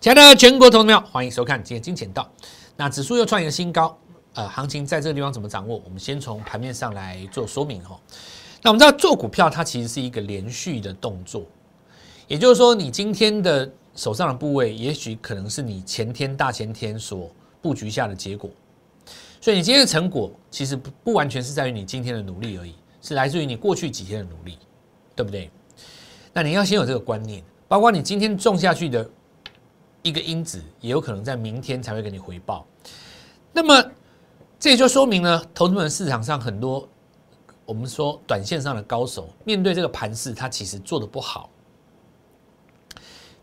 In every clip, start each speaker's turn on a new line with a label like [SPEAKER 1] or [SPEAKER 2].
[SPEAKER 1] 亲爱的全国投资友，欢迎收看今天金钱道。那指数又创一个新高，呃，行情在这个地方怎么掌握？我们先从盘面上来做说明哈。那我们知道做股票它其实是一个连续的动作，也就是说，你今天的手上的部位，也许可能是你前天、大前天所布局下的结果。所以你今天的成果，其实不不完全是在于你今天的努力而已，是来自于你过去几天的努力，对不对？那你要先有这个观念，包括你今天种下去的。一个因子也有可能在明天才会给你回报，那么这也就说明呢，投资人市场上很多我们说短线上的高手，面对这个盘势，他其实做的不好，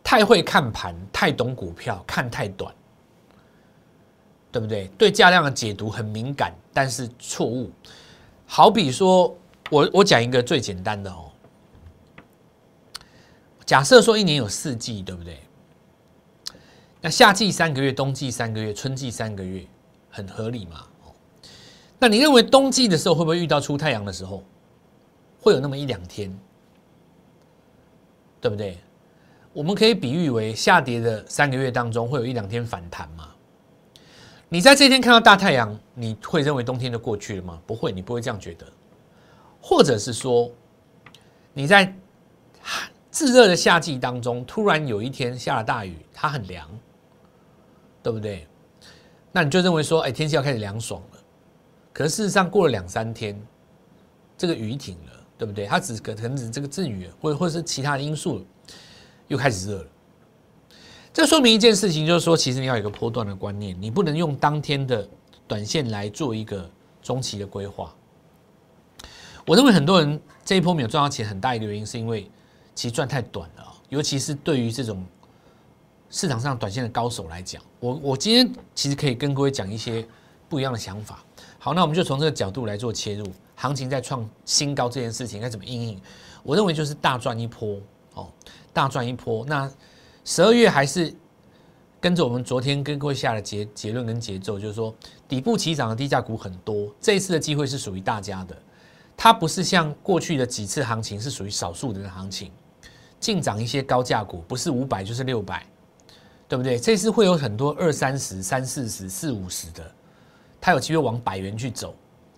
[SPEAKER 1] 太会看盘，太懂股票，看太短，对不对？对价量的解读很敏感，但是错误。好比说，我我讲一个最简单的哦，假设说一年有四季，对不对？那夏季三个月，冬季三个月，春季三个月，很合理嘛？哦，那你认为冬季的时候会不会遇到出太阳的时候，会有那么一两天，对不对？我们可以比喻为下跌的三个月当中，会有一两天反弹嘛？你在这天看到大太阳，你会认为冬天就过去了吗？不会，你不会这样觉得。或者是说，你在炙热的夏季当中，突然有一天下了大雨，它很凉。对不对？那你就认为说，哎，天气要开始凉爽了。可是事实上，过了两三天，这个雨停了，对不对？它只可能只这个阵雨，或者或者是其他的因素，又开始热了。这说明一件事情，就是说，其实你要有一个波段的观念，你不能用当天的短线来做一个中期的规划。我认为很多人这一波没有赚到钱，很大一个原因是因为其实赚太短了，尤其是对于这种。市场上短线的高手来讲，我我今天其实可以跟各位讲一些不一样的想法。好，那我们就从这个角度来做切入。行情在创新高这件事情该怎么应应？我认为就是大赚一波哦，大赚一波。那十二月还是跟着我们昨天跟各位下的结结论跟节奏，就是说底部起涨的低价股很多，这一次的机会是属于大家的。它不是像过去的几次行情是属于少数人的行情，净涨一些高价股，不是五百就是六百。对不对？这次会有很多二三十、三四十、四五十的，它有机会往百元去走，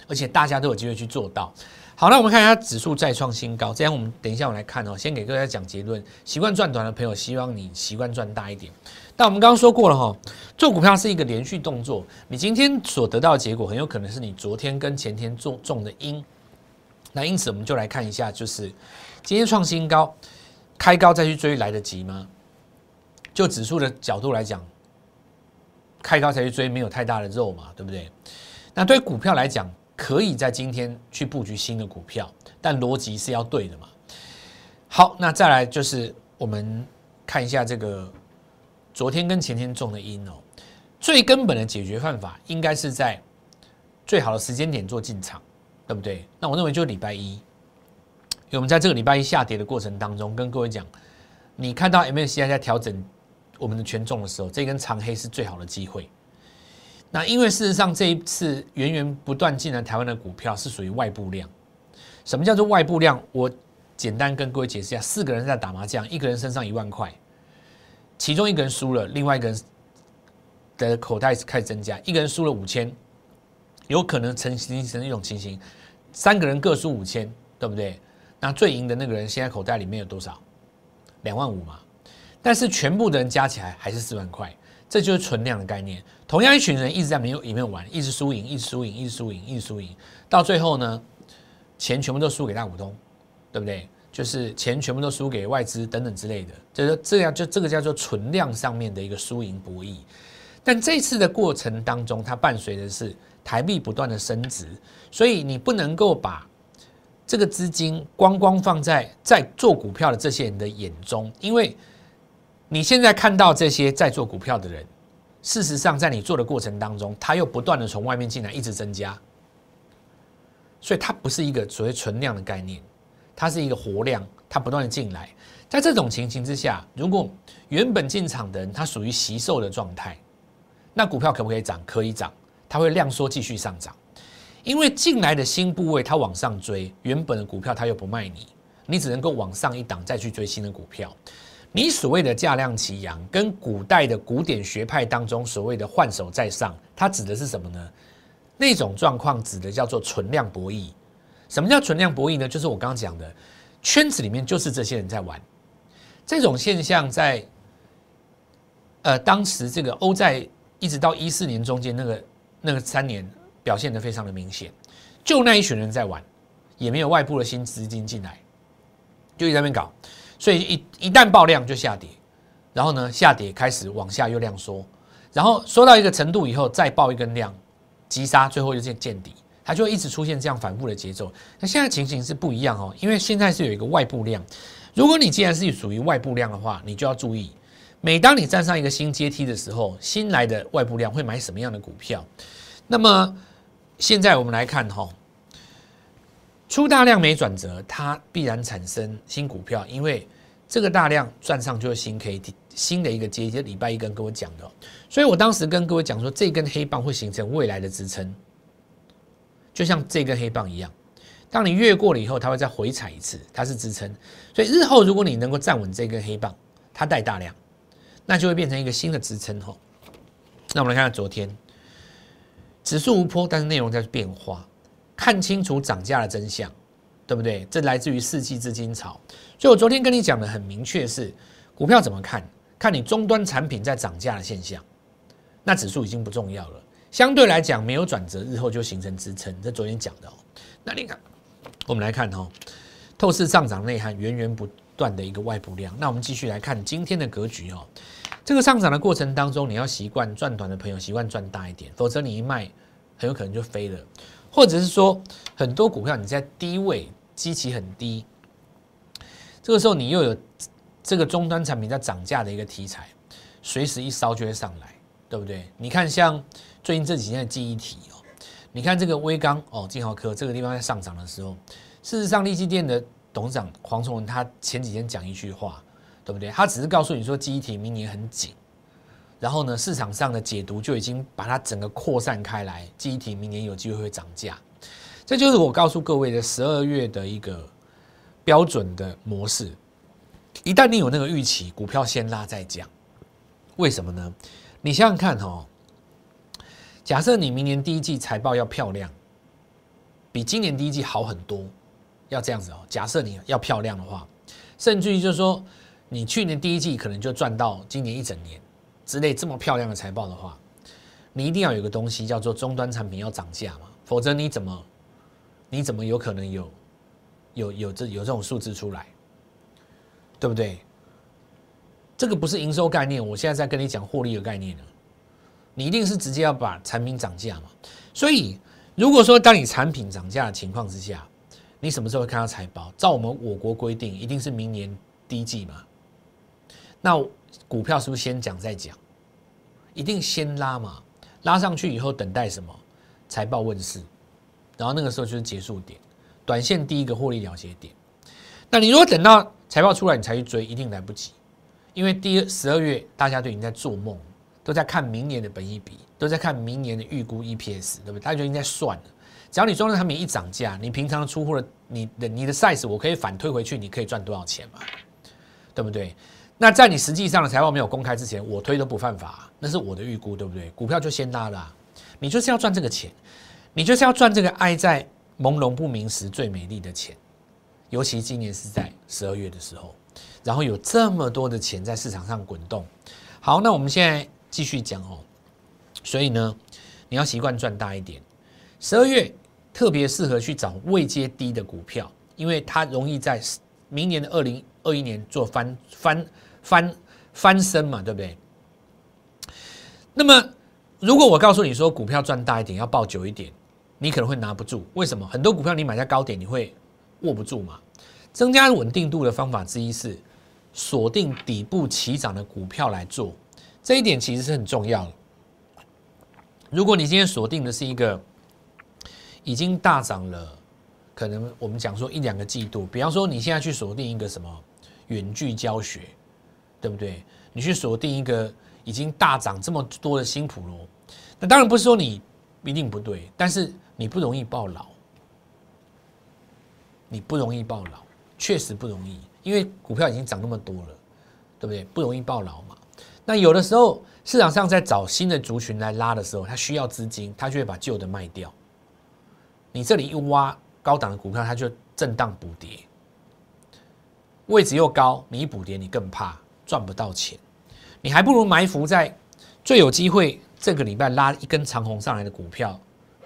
[SPEAKER 1] 而且大家都有机会去做到。好，那我们看一下指数再创新高，这样我们等一下我来看哦。先给各位讲结论：习惯赚短的朋友，希望你习惯赚大一点。但我们刚刚说过了哈，做股票是一个连续动作，你今天所得到的结果，很有可能是你昨天跟前天种种的因。那因此，我们就来看一下，就是今天创新高，开高再去追来得及吗？就指数的角度来讲，开高才去追，没有太大的肉嘛，对不对？那对股票来讲，可以在今天去布局新的股票，但逻辑是要对的嘛。好，那再来就是我们看一下这个昨天跟前天中的因哦，最根本的解决办法应该是在最好的时间点做进场，对不对？那我认为就是礼拜一，因为我们在这个礼拜一下跌的过程当中，跟各位讲，你看到 MSCI 在调整。我们的权重的时候，这根长黑是最好的机会。那因为事实上这一次源源不断进来台湾的股票是属于外部量。什么叫做外部量？我简单跟各位解释一下：四个人在打麻将，一个人身上一万块，其中一个人输了，另外一个人的口袋开始增加。一个人输了五千，有可能成形成一种情形：三个人各输五千，对不对？那最赢的那个人现在口袋里面有多少？两万五嘛。但是全部的人加起来还是四万块，这就是存量的概念。同样一群人一直在没有里面玩，一直输赢，一直输赢，一直输赢，一直输赢，到最后呢，钱全部都输给大股东，对不对？就是钱全部都输给外资等等之类的，就是这样，就这个叫做存量上面的一个输赢博弈。但这次的过程当中，它伴随的是台币不断的升值，所以你不能够把这个资金光光放在在做股票的这些人的眼中，因为。你现在看到这些在做股票的人，事实上在你做的过程当中，他又不断的从外面进来，一直增加，所以它不是一个所谓存量的概念，它是一个活量，它不断的进来。在这种情形之下，如果原本进场的人他属于吸售的状态，那股票可不可以涨？可以涨，它会量缩继续上涨，因为进来的新部位它往上追，原本的股票它又不卖你，你只能够往上一档再去追新的股票。你所谓的价量齐扬，跟古代的古典学派当中所谓的换手在上，它指的是什么呢？那种状况指的叫做存量博弈。什么叫存量博弈呢？就是我刚刚讲的圈子里面就是这些人在玩。这种现象在呃当时这个欧债一直到一四年中间那个那个三年表现的非常的明显，就那一群人在玩，也没有外部的新资金进来，就在那边搞。所以一一旦爆量就下跌，然后呢下跌开始往下又量缩，然后缩到一个程度以后再爆一根量急杀，最后又见见底，它就会一直出现这样反复的节奏。那现在情形是不一样哦，因为现在是有一个外部量，如果你既然是属于外部量的话，你就要注意，每当你站上一个新阶梯的时候，新来的外部量会买什么样的股票？那么现在我们来看哈。出大量没转折，它必然产生新股票，因为这个大量赚上就是新 K T 新的一个阶梯。礼拜一跟各位讲的，所以我当时跟各位讲说，这根黑棒会形成未来的支撑，就像这根黑棒一样，当你越过了以后，它会再回踩一次，它是支撑。所以日后如果你能够站稳这根黑棒，它带大量，那就会变成一个新的支撑吼。那我们来看看昨天，指数无波，但是内容在变化。看清楚涨价的真相，对不对？这来自于四季资金潮，所以我昨天跟你讲的很明确是，股票怎么看？看你终端产品在涨价的现象，那指数已经不重要了。相对来讲，没有转折，日后就形成支撑。这昨天讲的哦。那你看，我们来看哦，透视上涨内涵源源不断的一个外部量。那我们继续来看今天的格局哦。这个上涨的过程当中，你要习惯赚短的朋友习惯赚大一点，否则你一卖，很有可能就飞了。或者是说，很多股票你在低位，基期很低，这个时候你又有这个终端产品在涨价的一个题材，随时一烧就会上来，对不对？你看像最近这几天的记忆体哦，你看这个微钢哦，金豪科这个地方在上涨的时候，事实上立基电的董事长黄崇文他前几天讲一句话，对不对？他只是告诉你说记忆体明年很紧。然后呢，市场上的解读就已经把它整个扩散开来，记忆体明年有机会会涨价，这就是我告诉各位的十二月的一个标准的模式。一旦你有那个预期，股票先拉再降，为什么呢？你想想看哦，假设你明年第一季财报要漂亮，比今年第一季好很多，要这样子哦。假设你要漂亮的话，甚至于就是说，你去年第一季可能就赚到今年一整年。之类这么漂亮的财报的话，你一定要有个东西叫做终端产品要涨价嘛，否则你怎么你怎么有可能有有有这有这种数字出来，对不对？这个不是营收概念，我现在在跟你讲获利的概念呢。你一定是直接要把产品涨价嘛。所以如果说当你产品涨价的情况之下，你什么时候会看到财报？照我们我国规定，一定是明年第一季嘛。那股票是不是先讲再讲？一定先拉嘛，拉上去以后等待什么？财报问世，然后那个时候就是结束点，短线第一个获利了结点。那你如果等到财报出来你才去追，一定来不及，因为第十二月大家都已经在做梦，都在看明年的本益比，都在看明年的预估 EPS，对不对？大家就已经在算了。只要你中端产品一涨价，你平常出货的你的你的 size 我可以反推回去，你可以赚多少钱嘛？对不对？那在你实际上的财报没有公开之前，我推都不犯法，那是我的预估，对不对？股票就先拉了，你就是要赚这个钱，你就是要赚这个爱在朦胧不明时最美丽的钱，尤其今年是在十二月的时候，然后有这么多的钱在市场上滚动。好，那我们现在继续讲哦，所以呢，你要习惯赚大一点，十二月特别适合去找未接低的股票，因为它容易在明年的二零二一年做翻翻。翻翻身嘛，对不对？那么，如果我告诉你说股票赚大一点，要抱久一点，你可能会拿不住。为什么？很多股票你买在高点，你会握不住嘛？增加稳定度的方法之一是锁定底部起涨的股票来做，这一点其实是很重要的。如果你今天锁定的是一个已经大涨了，可能我们讲说一两个季度，比方说你现在去锁定一个什么远距教学。对不对？你去锁定一个已经大涨这么多的新普罗，那当然不是说你一定不对，但是你不容易爆老，你不容易爆老，确实不容易，因为股票已经涨那么多了，对不对？不容易爆牢嘛。那有的时候市场上在找新的族群来拉的时候，它需要资金，它就会把旧的卖掉。你这里一挖高档的股票，它就震荡补跌，位置又高，你一补跌，你更怕赚不到钱，你还不如埋伏在最有机会这个礼拜拉一根长红上来的股票，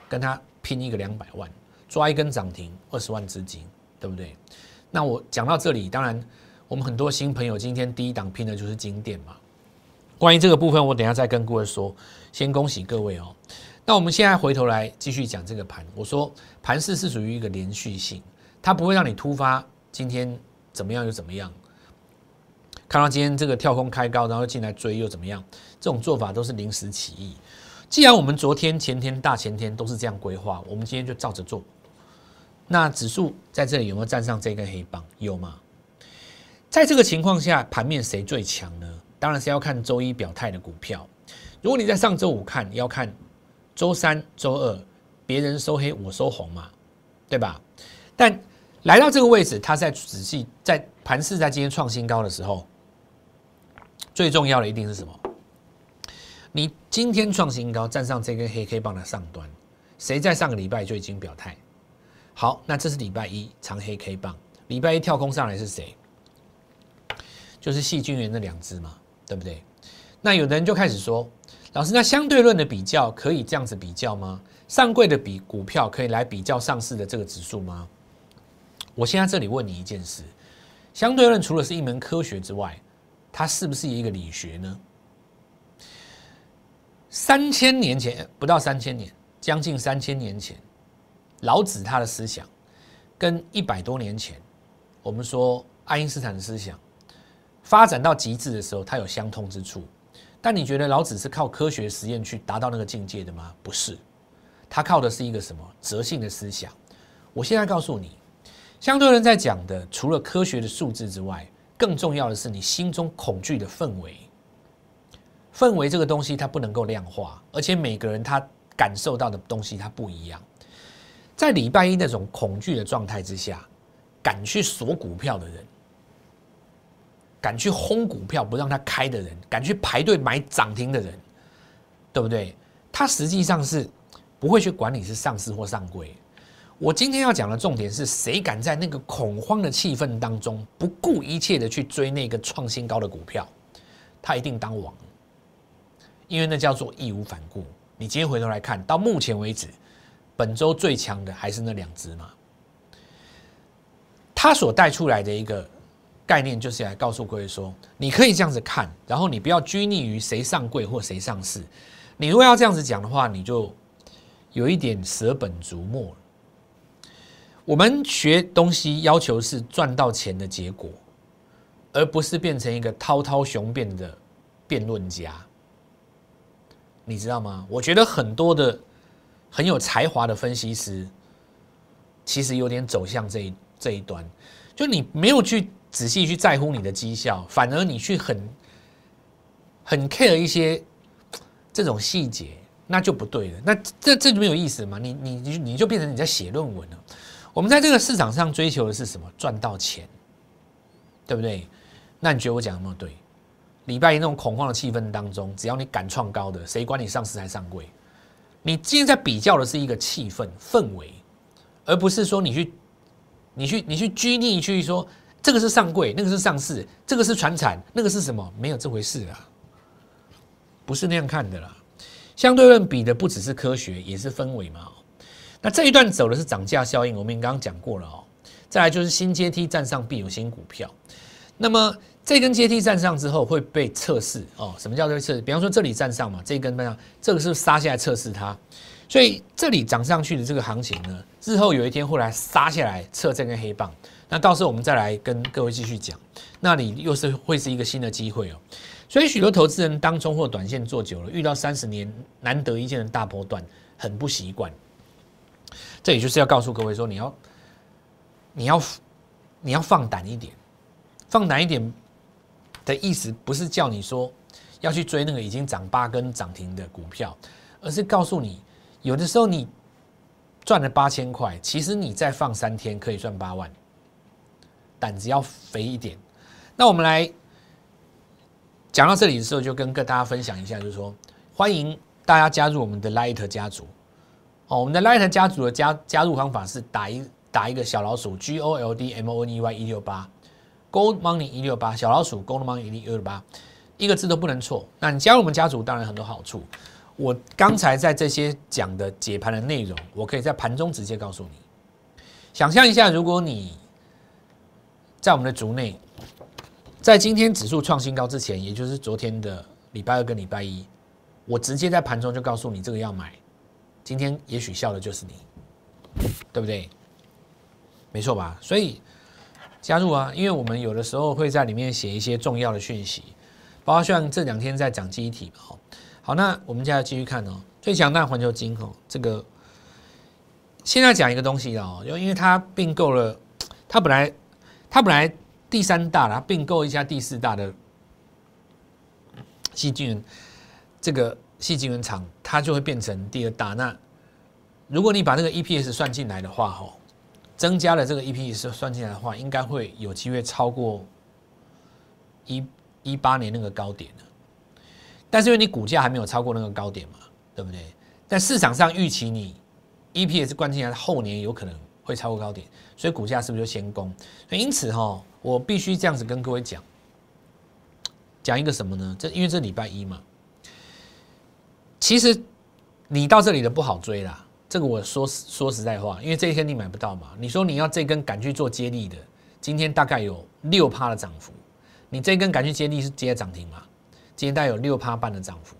[SPEAKER 1] 跟他拼一个两百万，抓一根涨停二十万资金，对不对？那我讲到这里，当然我们很多新朋友今天第一档拼的就是金店嘛。关于这个部分，我等下再跟各位说。先恭喜各位哦。那我们现在回头来继续讲这个盘。我说盘势是属于一个连续性，它不会让你突发今天怎么样又怎么样。看到今天这个跳空开高，然后进来追又怎么样？这种做法都是临时起意。既然我们昨天、前天、大前天都是这样规划，我们今天就照着做。那指数在这里有没有站上这根黑棒？有吗？在这个情况下，盘面谁最强呢？当然是要看周一表态的股票。如果你在上周五看，要看周三、周二，别人收黑，我收红嘛，对吧？但来到这个位置，它在仔细在盘势在今天创新高的时候，最重要的一定是什么？你今天创新高，站上这根黑 K 棒的上端，谁在上个礼拜就已经表态？好，那这是礼拜一长黑 K 棒，礼拜一跳空上来是谁？就是细菌源那两只嘛。对不对？那有的人就开始说，老师，那相对论的比较可以这样子比较吗？上柜的比股票可以来比较上市的这个指数吗？我现在这里问你一件事：相对论除了是一门科学之外，它是不是一个理学呢？三千年前，不到三千年，将近三千年前，老子他的思想跟一百多年前，我们说爱因斯坦的思想。发展到极致的时候，它有相通之处。但你觉得老子是靠科学实验去达到那个境界的吗？不是，他靠的是一个什么哲性的思想？我现在告诉你，相对人在讲的，除了科学的数字之外，更重要的是你心中恐惧的氛围。氛围这个东西它不能够量化，而且每个人他感受到的东西它不一样。在礼拜一那种恐惧的状态之下，敢去锁股票的人。敢去轰股票不让它开的人，敢去排队买涨停的人，对不对？他实际上是不会去管你是上市或上柜。我今天要讲的重点是谁敢在那个恐慌的气氛当中不顾一切的去追那个创新高的股票，他一定当王，因为那叫做义无反顾。你今天回头来看到目前为止，本周最强的还是那两只嘛？他所带出来的一个。概念就是来告诉各位说，你可以这样子看，然后你不要拘泥于谁上柜或谁上市。你如果要这样子讲的话，你就有一点舍本逐末了。我们学东西要求是赚到钱的结果，而不是变成一个滔滔雄辩的辩论家。你知道吗？我觉得很多的很有才华的分析师，其实有点走向这一这一端，就你没有去。仔细去在乎你的绩效，反而你去很很 care 一些 这种细节，那就不对了。那这这就没有意思嘛？你你你你就变成你在写论文了。我们在这个市场上追求的是什么？赚到钱，对不对？那你觉得我讲有没有对？礼拜一那种恐慌的气氛当中，只要你敢创高的，谁管你上市还上柜？你今天在比较的是一个气氛氛围，而不是说你去你去你去拘泥去说。这个是上柜，那个是上市，这个是船产，那个是什么？没有这回事啊，不是那样看的啦。相对论比的不只是科学，也是氛围嘛。那这一段走的是涨价效应，我们刚刚讲过了哦。再来就是新阶梯站上必有新股票。那么这根阶梯站上之后会被测试哦。什么叫做测试？比方说这里站上嘛，这根怎么样？这个是杀下来测试它。所以这里涨上去的这个行情呢，日后有一天会来杀下来测这根黑棒。那到时候我们再来跟各位继续讲，那里又是会是一个新的机会哦。所以许多投资人当中或短线做久了，遇到三十年难得一见的大波段，很不习惯。这也就是要告诉各位说，你要你要你要放胆一点，放胆一点的意思不是叫你说要去追那个已经涨八根涨停的股票，而是告诉你，有的时候你赚了八千块，其实你再放三天可以赚八万。胆子要肥一点，那我们来讲到这里的时候，就跟跟大家分享一下，就是说欢迎大家加入我们的 Light 家族。我们的 Light 家族的加加入方法是打一打一个小老鼠 G O L D M O N E Y 一六八，Gold Money 一六八，小老鼠 Gold Money 一六八，一个字都不能错。那你加入我们家族，当然很多好处。我刚才在这些讲的解盘的内容，我可以在盘中直接告诉你。想象一下，如果你在我们的族内，在今天指数创新高之前，也就是昨天的礼拜二跟礼拜一，我直接在盘中就告诉你这个要买，今天也许笑的就是你，对不对？没错吧？所以加入啊，因为我们有的时候会在里面写一些重要的讯息，包括像这两天在讲机体嘛，好，那我们接下来继续看哦。最强大环球金哦，这个现在讲一个东西哦，因为因为它并购了，它本来它本来第三大了，并购一下第四大的细菌，这个细菌人厂，它就会变成第二大。那如果你把那个 EPS 算进来的话，吼，增加了这个 EPS 算进来的话，应该会有机会超过一一八年那个高点的。但是因为你股价还没有超过那个高点嘛，对不对？但市场上预期你 EPS 关进来，后年有可能会超过高点，所以股价是不是就先攻？所以因此哈，我必须这样子跟各位讲，讲一个什么呢？这因为这礼拜一嘛，其实你到这里的不好追啦。这个我说说实在话，因为这一天你买不到嘛。你说你要这根敢去做接力的，今天大概有六趴的涨幅，你这根敢去接力是接涨停嘛？今天大概有六趴半的涨幅，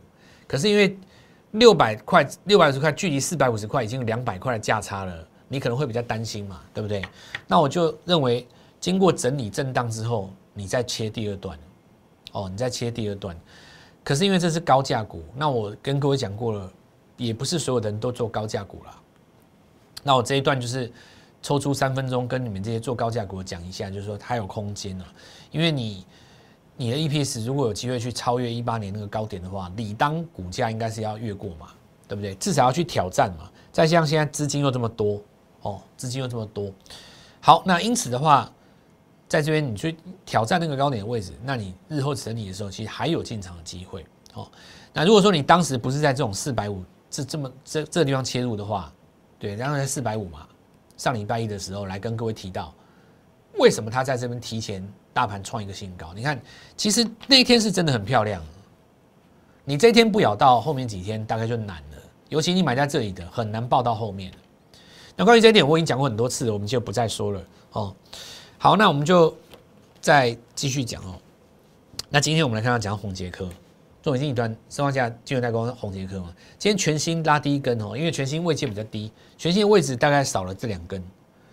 [SPEAKER 1] 可是因为六百块、六百五十块距离四百五十块已经有两百块的价差了，你可能会比较担心嘛，对不对？那我就认为，经过整理震荡之后，你再切第二段，哦，你再切第二段。可是因为这是高价股，那我跟各位讲过了，也不是所有的人都做高价股了。那我这一段就是抽出三分钟跟你们这些做高价股讲一下，就是说它有空间了，因为你。你的 EPS 如果有机会去超越一八年那个高点的话，理当股价应该是要越过嘛，对不对？至少要去挑战嘛。再像现在资金又这么多哦，资金又这么多，好，那因此的话，在这边你去挑战那个高点的位置，那你日后整理的时候，其实还有进场的机会哦。那如果说你当时不是在这种四百五这这么这这个地方切入的话，对，然后在四百五嘛，上礼拜一的时候来跟各位提到，为什么他在这边提前？大盘创一个新高，你看，其实那一天是真的很漂亮。你这一天不咬到，后面几天大概就难了。尤其你买在这里的，很难报到后面。那关于这一点，我已经讲过很多次，我们就不再说了哦。好，那我们就再继续讲哦。那今天我们来看到讲红杰科，中已经一段升价金融代工红杰科嘛。今天全新拉低一根哦，因为全新位阶比较低，全新的位置大概少了这两根，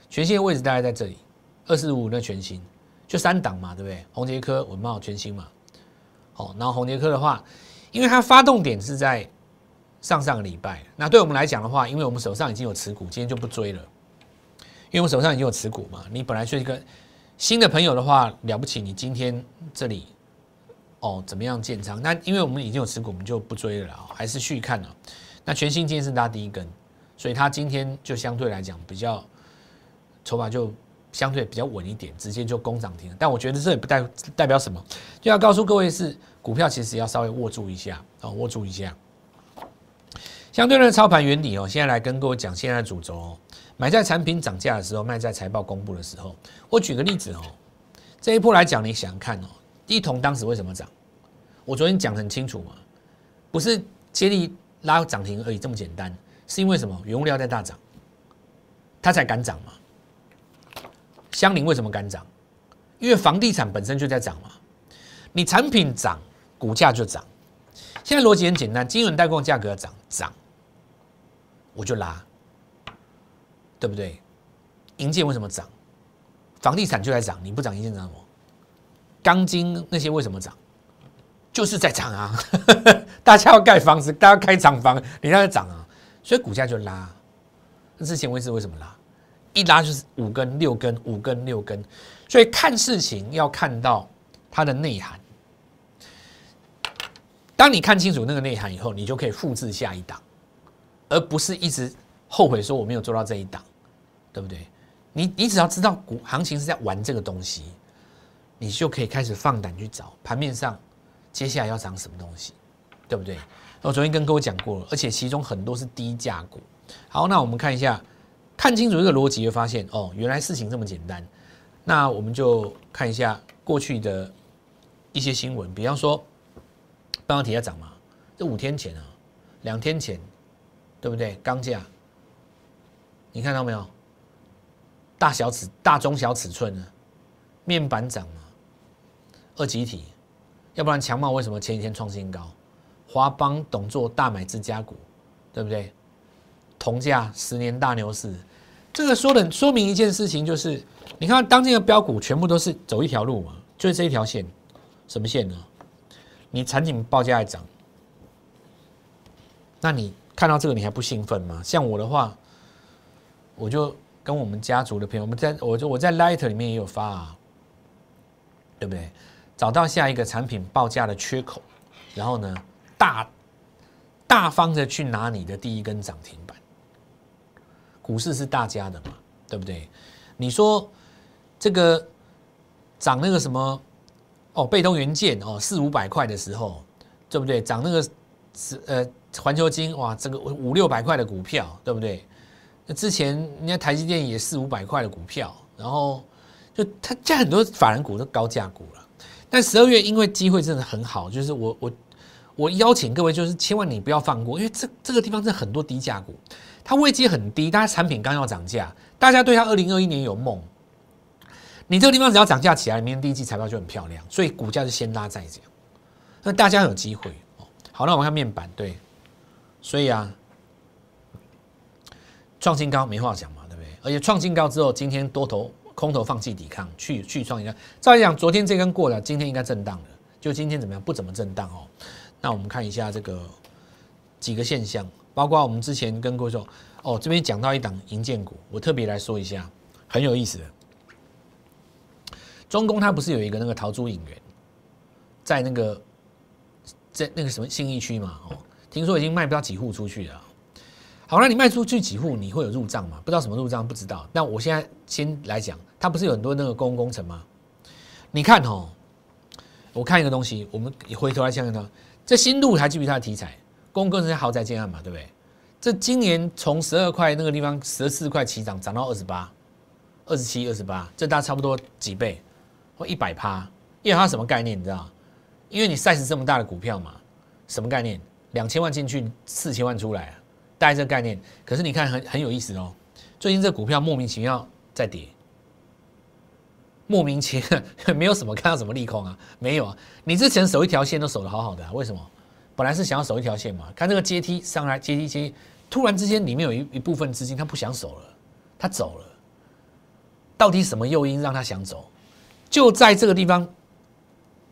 [SPEAKER 1] 全新的位置大概在这里二四五那全新。就三档嘛，对不对？红杰科、文茂、全新嘛。好，然后红杰科的话，因为它发动点是在上上个礼拜，那对我们来讲的话，因为我们手上已经有持股，今天就不追了。因为我手上已经有持股嘛，你本来是一个新的朋友的话，了不起，你今天这里哦怎么样建仓？那因为我们已经有持股，我们就不追了啊，还是续看了。那全新今天是拉第一根，所以它今天就相对来讲比较筹码就。相对比较稳一点，直接就攻涨停。但我觉得这也不代代表什么，就要告诉各位是股票其实要稍微握住一下啊，握住一下。相对的操盘原理哦，现在来跟各位讲现在的主轴哦，买在产品涨价的时候，卖在财报公布的时候。我举个例子哦，这一波来讲，你想看哦，一同当时为什么涨？我昨天讲很清楚嘛，不是接力拉涨停而已这么简单，是因为什么？原物料在大涨，它才敢涨嘛。香菱为什么敢涨？因为房地产本身就在涨嘛，你产品涨，股价就涨。现在逻辑很简单，金融代工价格涨涨，我就拉，对不对？银建为什么涨？房地产就在涨，你不涨银建涨什么？钢筋那些为什么涨？就是在涨啊！大家要盖房子，大家要开厂房，你让它涨啊，所以股价就拉。那之前为是为什么拉？一拉就是五根六根五根六根，所以看事情要看到它的内涵。当你看清楚那个内涵以后，你就可以复制下一档，而不是一直后悔说我没有做到这一档，对不对？你你只要知道股行情是在玩这个东西，你就可以开始放胆去找盘面上接下来要涨什么东西，对不对？我昨天跟各位讲过了，而且其中很多是低价股。好，那我们看一下，看清楚这个逻辑，会发现哦，原来事情这么简单。那我们就看一下过去的一些新闻，比方说半导体要涨嘛，这五天前啊，两天前，对不对？钢价，你看到没有？大小尺、大中小尺寸呢？面板涨嘛？二级体，要不然强茂为什么前几天创新高？华邦董做大买自家股，对不对？铜价十年大牛市，这个说的说明一件事情，就是你看当今的标股全部都是走一条路嘛，就是这一条线，什么线呢？你产品报价在涨，那你看到这个你还不兴奋吗？像我的话，我就跟我们家族的朋友，我们在我就我在 Light 里面也有发啊，对不对？找到下一个产品报价的缺口，然后呢，大大方的去拿你的第一根涨停板。股市是大家的嘛，对不对？你说这个涨那个什么哦，被动元件哦，四五百块的时候，对不对？涨那个是呃环球金哇，这个五六百块的股票，对不对？之前人家台积电也四五百块的股票，然后就它现在很多法人股都高价股了。但十二月因为机会真的很好，就是我我我邀请各位，就是千万你不要放过，因为这这个地方是很多低价股，它位阶很低，大家产品刚要涨价，大家对它二零二一年有梦，你这个地方只要涨价起来，明年第一季财报就很漂亮，所以股价就先拉再讲，那大家有机会哦。好，那我们看面板，对，所以啊，创新高没话讲嘛，对不对？而且创新高之后，今天多头。空头放弃抵抗，去去创一下。照理讲，昨天这根过了，今天应该震荡了。就今天怎么样？不怎么震荡哦。那我们看一下这个几个现象，包括我们之前跟各位说，哦，这边讲到一档银建股，我特别来说一下，很有意思的。中工它不是有一个那个桃珠影园，在那个在那个什么信义区嘛？哦，听说已经卖不到几户出去了。好，那你卖出去几户，你会有入账吗？不知道什么入账，不知道。那我现在先来讲，它不是有很多那个公共工程吗？你看哦，我看一个东西，我们回头来想想它，这新路还基于它的题材？公共工程豪宅建案嘛，对不对？这今年从十二块那个地方十四块起涨，涨到二十八、二十七、二十八，这大差不多几倍？或一百趴？因为它什么概念？你知道？因为你 size 这么大的股票嘛，什么概念？两千万进去，四千万出来啊！带这个概念，可是你看很很有意思哦。最近这股票莫名其妙在跌，莫名其妙 没有什么看到什么利空啊，没有啊。你之前守一条线都守的好好的，为什么？本来是想要守一条线嘛。看这个阶梯上来，阶梯阶梯，突然之间里面有一一部分资金他不想守了，他走了。到底什么诱因让他想走？就在这个地方，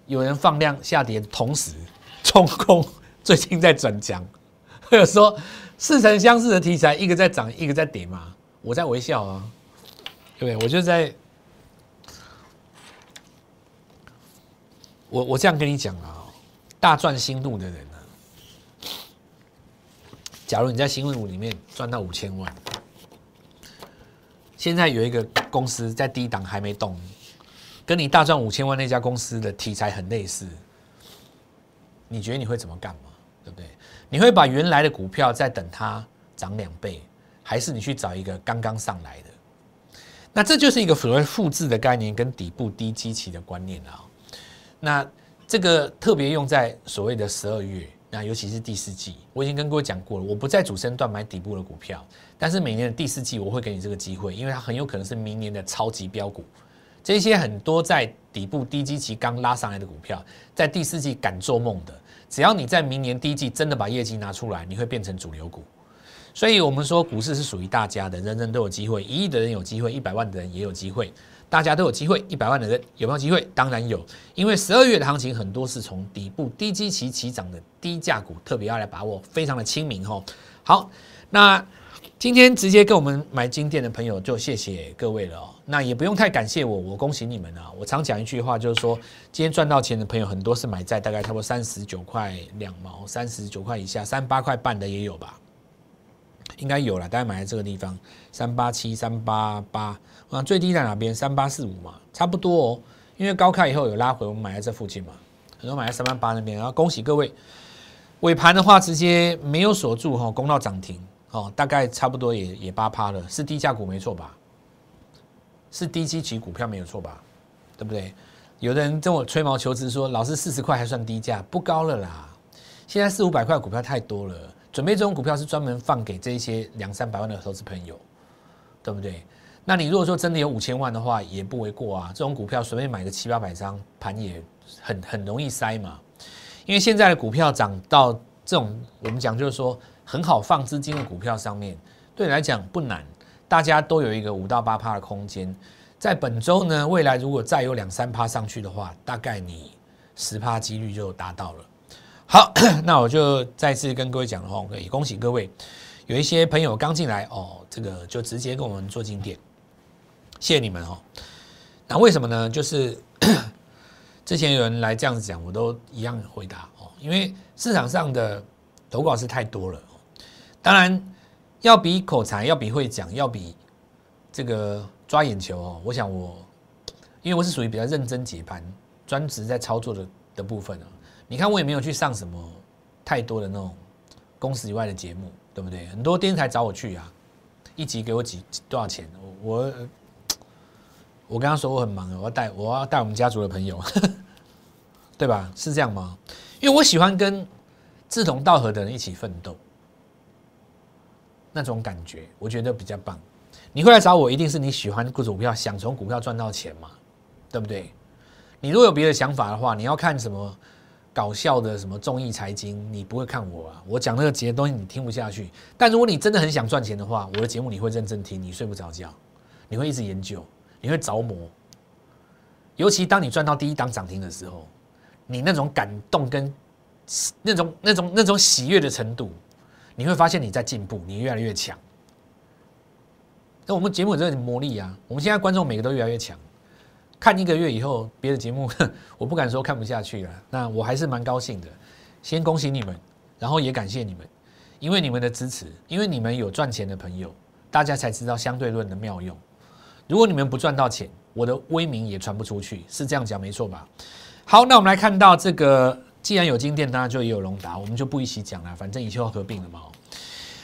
[SPEAKER 1] 有人放量下跌的同时，冲空 最近在转强，或者说。似曾相识的题材，一个在涨，一个在跌嘛。我在微笑啊，对不对？我就在，我我这样跟你讲啊，大赚新路的人呢，假如你在新路里面赚到五千万，现在有一个公司在低档还没动，跟你大赚五千万那家公司的题材很类似，你觉得你会怎么干嘛？对不对？你会把原来的股票再等它涨两倍，还是你去找一个刚刚上来的？那这就是一个所谓复制的概念跟底部低基期的观念啊。那这个特别用在所谓的十二月，那尤其是第四季，我已经跟各位讲过了，我不在主升段买底部的股票，但是每年的第四季我会给你这个机会，因为它很有可能是明年的超级标股。这些很多在底部低基期刚拉上来的股票，在第四季敢做梦的。只要你在明年第一季真的把业绩拿出来，你会变成主流股。所以，我们说股市是属于大家的，人人都有机会。一亿的人有机会，一百万的人也有机会，大家都有机会。一百万的人有没有机会？当然有，因为十二月的行情很多是从底部低基期起涨的低价股，特别要来把握，非常的亲民哈。好，那。今天直接跟我们买金店的朋友，就谢谢各位了哦。那也不用太感谢我，我恭喜你们啊！我常讲一句话，就是说，今天赚到钱的朋友很多是买在大概差不多三十九块两毛、三十九块以下，三八块半的也有吧？应该有了，大概买在这个地方，三八七、三八八，啊，最低在哪边？三八四五嘛，差不多哦。因为高开以后有拉回，我们买在这附近嘛。很多买在三万八那边，然后恭喜各位。尾盘的话直接没有锁住哈，攻到涨停哦，大概差不多也也八趴了，是低价股没错吧？是低基期股票没有错吧？对不对？有的人跟我吹毛求疵说，老师四十块还算低价，不高了啦。现在四五百块股票太多了，准备这种股票是专门放给这些两三百万的投资朋友，对不对？那你如果说真的有五千万的话，也不为过啊。这种股票随便买个七八百张，盘也很很容易塞嘛。因为现在的股票涨到这种，我们讲就是说很好放资金的股票上面，对你来讲不难，大家都有一个五到八趴的空间。在本周呢，未来如果再有两三趴上去的话，大概你十趴几率就达到了。好，那我就再次跟各位讲的话，我也恭喜各位，有一些朋友刚进来哦，这个就直接跟我们做进店，谢谢你们哦。那为什么呢？就是 之前有人来这样子讲，我都一样回答哦，因为市场上的投稿是太多了，当然要比口才，要比会讲，要比这个。抓眼球哦，我想我，因为我是属于比较认真解盘、专职在操作的的部分啊。你看我也没有去上什么太多的那种公司以外的节目，对不对？很多电视台找我去啊，一集给我几多少钱？我我跟他说我很忙，我要带我要带我们家族的朋友，对吧？是这样吗？因为我喜欢跟志同道合的人一起奋斗，那种感觉我觉得比较棒。你会来找我，一定是你喜欢股票，想从股票赚到钱嘛，对不对？你如果有别的想法的话，你要看什么搞笑的什么综艺财经，你不会看我啊。我讲那个节东西你听不下去。但如果你真的很想赚钱的话，我的节目你会认真听，你睡不着觉，你会一直研究，你会着魔。尤其当你赚到第一档涨停的时候，你那种感动跟那种那种那种喜悦的程度，你会发现你在进步，你越来越强。那我们节目有这魔力啊！我们现在观众每个都越来越强，看一个月以后，别的节目 我不敢说看不下去了。那我还是蛮高兴的，先恭喜你们，然后也感谢你们，因为你们的支持，因为你们有赚钱的朋友，大家才知道相对论的妙用。如果你们不赚到钱，我的威名也传不出去，是这样讲没错吧？好，那我们来看到这个，既然有金店，当然就也有龙达，我们就不一起讲了，反正以后要合并了嘛。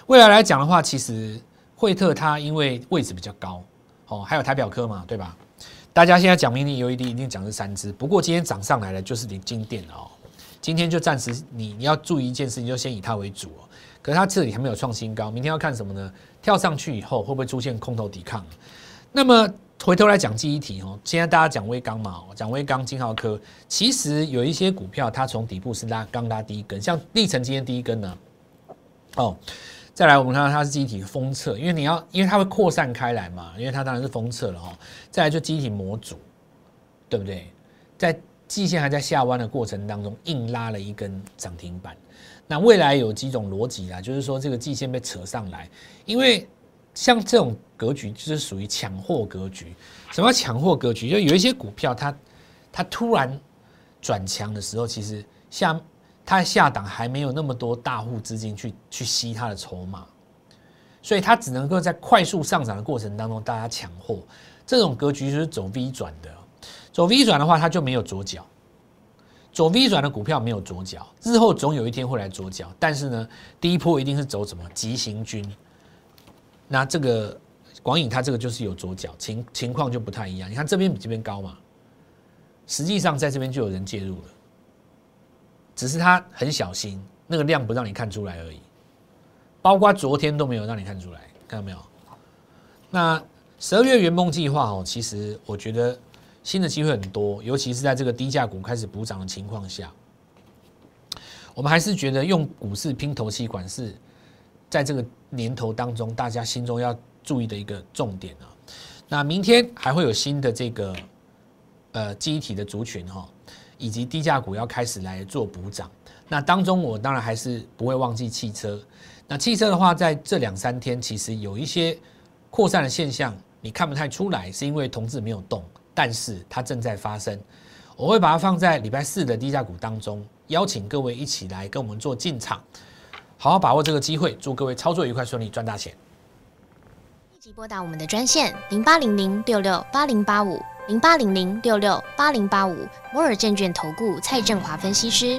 [SPEAKER 1] 未来来讲的话，其实。惠特它因为位置比较高，哦，还有台表科嘛，对吧？大家现在讲明年 LED 一定讲是三只，不过今天涨上来了就是你金电哦。今天就暂时你你要注意一件事情，就先以它为主哦。可是它这里还没有创新高，明天要看什么呢？跳上去以后会不会出现空头抵抗？那么回头来讲记忆体哦，现在大家讲微钢嘛，讲微钢金浩科，其实有一些股票它从底部是拉刚拉第一根，像历程今天第一根呢，哦。再来，我们看到它是机体封测，因为你要，因为它会扩散开来嘛，因为它当然是封测了哈。再来就机体模组，对不对？在季线还在下弯的过程当中，硬拉了一根涨停板。那未来有几种逻辑啊？就是说这个季线被扯上来，因为像这种格局就是属于抢货格局。什么叫抢货格局？就有一些股票它它突然转强的时候，其实像。它下档还没有那么多大户资金去去吸它的筹码，所以它只能够在快速上涨的过程当中，大家抢货。这种格局就是走 V 转的，走 V 转的话，它就没有左脚。走 V 转的股票没有左脚，日后总有一天会来左脚。但是呢，第一波一定是走什么急行军。那这个广影它这个就是有左脚，情情况就不太一样。你看这边比这边高嘛，实际上在这边就有人介入了。只是他很小心，那个量不让你看出来而已，包括昨天都没有让你看出来，看到没有？那十二月圆梦计划哦，其实我觉得新的机会很多，尤其是在这个低价股开始补涨的情况下，我们还是觉得用股市拼头期管是在这个年头当中大家心中要注意的一个重点啊。那明天还会有新的这个呃记忆体的族群哈。以及低价股要开始来做补涨，那当中我当然还是不会忘记汽车。那汽车的话，在这两三天其实有一些扩散的现象，你看不太出来，是因为同志没有动，但是它正在发生。我会把它放在礼拜四的低价股当中，邀请各位一起来跟我们做进场，好好把握这个机会，祝各位操作愉快顺利，赚大钱。
[SPEAKER 2] 立即拨打我们的专线零八零零六六八零八五。零八零零六六八零八五摩尔证券投顾蔡振华分析师。